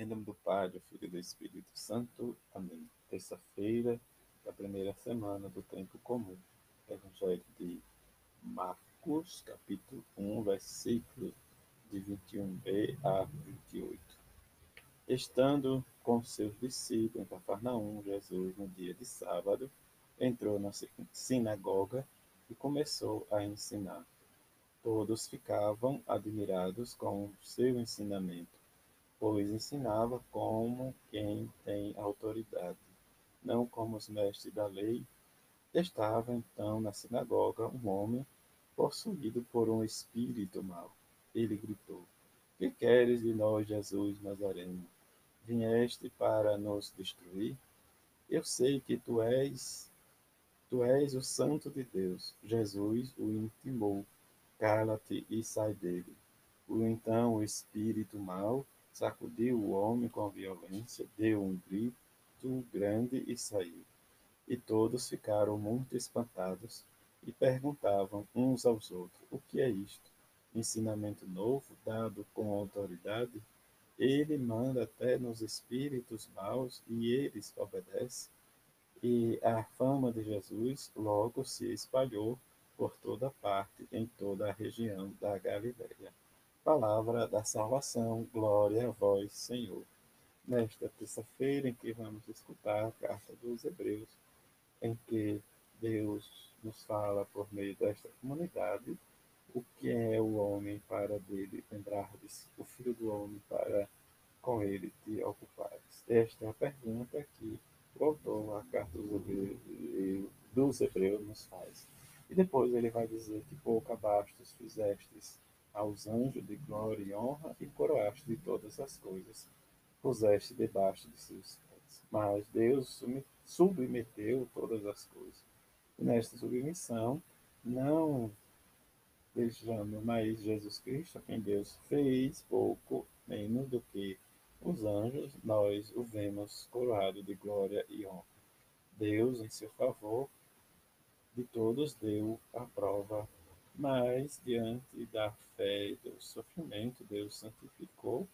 Em nome do Pai, do Filho e do Espírito Santo. Amém. Terça-feira da primeira semana do tempo comum. Evangelho de Marcos, capítulo 1, versículo de 21b a 28. Estando com seus discípulos em Cafarnaum, Jesus, no dia de sábado, entrou na sinagoga e começou a ensinar. Todos ficavam admirados com o seu ensinamento pois ensinava como quem tem autoridade, não como os mestres da lei. Estava então na sinagoga um homem possuído por um espírito mau. Ele gritou: Que queres de nós, Jesus Nazareno? Vieste para nos destruir? Eu sei que tu és tu és o santo de Deus. Jesus o intimou: Cala-te e sai dele. O então o espírito mau sacudiu o homem com violência, deu um grito grande e saiu. E todos ficaram muito espantados e perguntavam uns aos outros: O que é isto? Ensinamento novo, dado com autoridade? Ele manda até nos espíritos maus e eles obedecem. E a fama de Jesus logo se espalhou por toda parte, em toda a região da Galiléia. Palavra da salvação, glória a vós, Senhor. Nesta terça-feira em que vamos escutar a carta dos Hebreus, em que Deus nos fala por meio desta comunidade o que é o homem para dele lembrar-se, o filho do homem para com ele te ocupares. Esta é a pergunta que o autor, a carta dos Hebreus, dos Hebreus nos faz. E depois ele vai dizer que pouco abastos fizestes aos anjos de glória e honra e coroaste de todas as coisas, puseste debaixo de seus pés. Mas Deus submeteu todas as coisas. E nesta submissão, não deixando mais Jesus Cristo, quem Deus fez pouco menos do que os anjos, nós o vemos coroado de glória e honra. Deus, em seu favor, de todos deu a prova mas, diante da fé e do sofrimento, Deus santificou,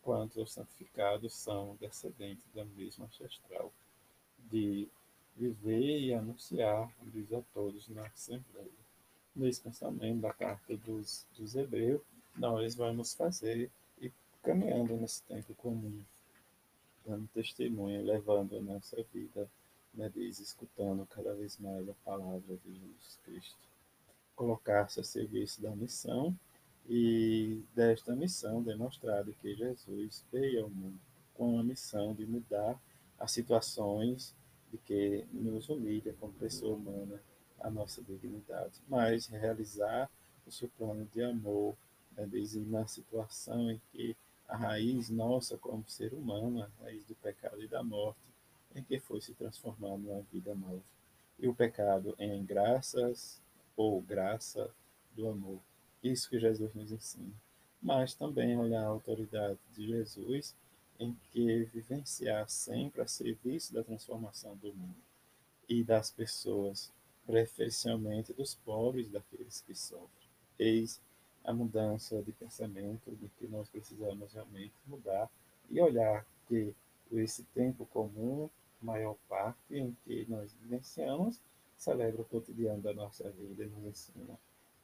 quanto os santificados são descendentes da mesma ancestral, de viver e anunciar, diz a todos na Assembleia. Nesse pensamento da carta dos, dos Hebreus, nós vamos fazer e caminhando nesse tempo comum, dando testemunho, levando a nossa vida, né, diz, escutando cada vez mais a palavra de Jesus Cristo colocar-se a serviço da missão e desta missão demonstrado que Jesus veio ao mundo com a missão de mudar as situações de que nos humilha como pessoa humana a nossa dignidade, mas realizar o seu plano de amor, né, desde na situação em que a raiz nossa como ser humano, a raiz do pecado e da morte, em que foi se transformando numa vida nova. E o pecado em graças ou graça do amor. Isso que Jesus nos ensina. Mas também olhar a autoridade de Jesus em que vivenciar sempre a serviço da transformação do mundo e das pessoas, preferencialmente dos pobres, daqueles que sofrem. Eis a mudança de pensamento de que nós precisamos realmente mudar e olhar que esse tempo comum, maior parte em que nós vivenciamos, celebra o cotidiano da nossa vida e nos ensina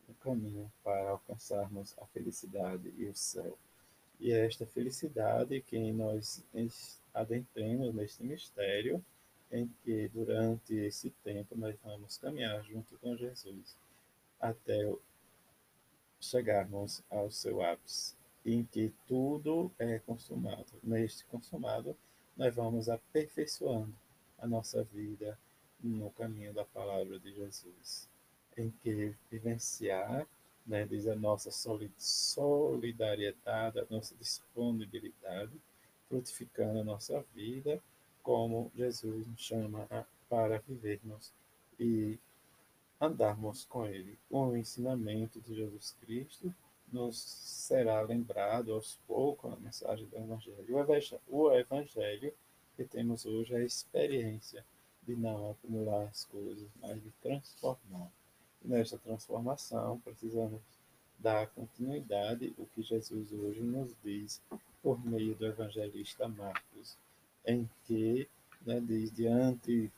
o caminho para alcançarmos a felicidade e o céu. E é esta felicidade que nós adentremos neste mistério em que durante esse tempo nós vamos caminhar junto com Jesus até chegarmos ao seu ápice, em que tudo é consumado. Neste consumado, nós vamos aperfeiçoando a nossa vida, no caminho da palavra de Jesus, em que vivenciar, né, diz a nossa solidariedade, a nossa disponibilidade, frutificando a nossa vida, como Jesus nos chama para vivermos e andarmos com Ele. O ensinamento de Jesus Cristo nos será lembrado aos poucos na mensagem do Evangelho. O Evangelho que temos hoje é a experiência de não acumular as coisas, mas de transformar. E nesta transformação, precisamos dar continuidade o que Jesus hoje nos diz por meio do evangelista Marcos, em que né, diz diante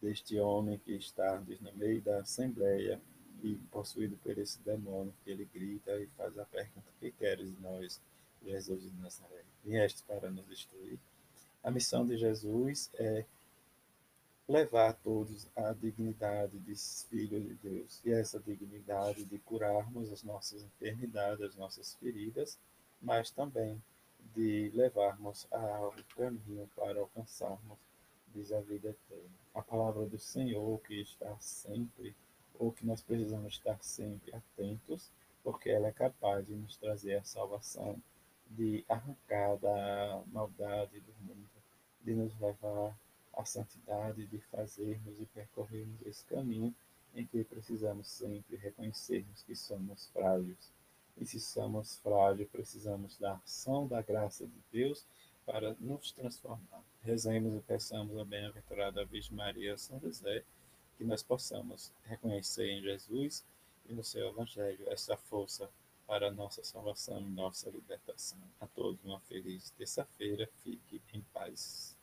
deste homem que está diz, no meio da assembleia e possuído por esse demônio, que ele grita e faz a pergunta: Que queres nós, Jesus de Nazaré? Vieste para nos destruir? A missão de Jesus é levar todos à dignidade de filhos de Deus e essa dignidade de curarmos as nossas enfermidades, as nossas feridas, mas também de levarmos ao caminho para alcançarmos diz a vida eterna. A palavra do Senhor que está sempre, ou que nós precisamos estar sempre atentos, porque ela é capaz de nos trazer a salvação, de arrancar da maldade do mundo, de nos levar à santidade, de fazermos e percorrermos esse caminho em que precisamos sempre reconhecermos que somos frágeis. E se somos frágeis, precisamos da ação da graça de Deus para nos transformar. Rezemos e peçamos a bem-aventurada Virgem Maria São José, que nós possamos reconhecer em Jesus e no seu Evangelho essa força para a nossa salvação e nossa libertação. A todos uma feliz terça-feira. Fique em paz.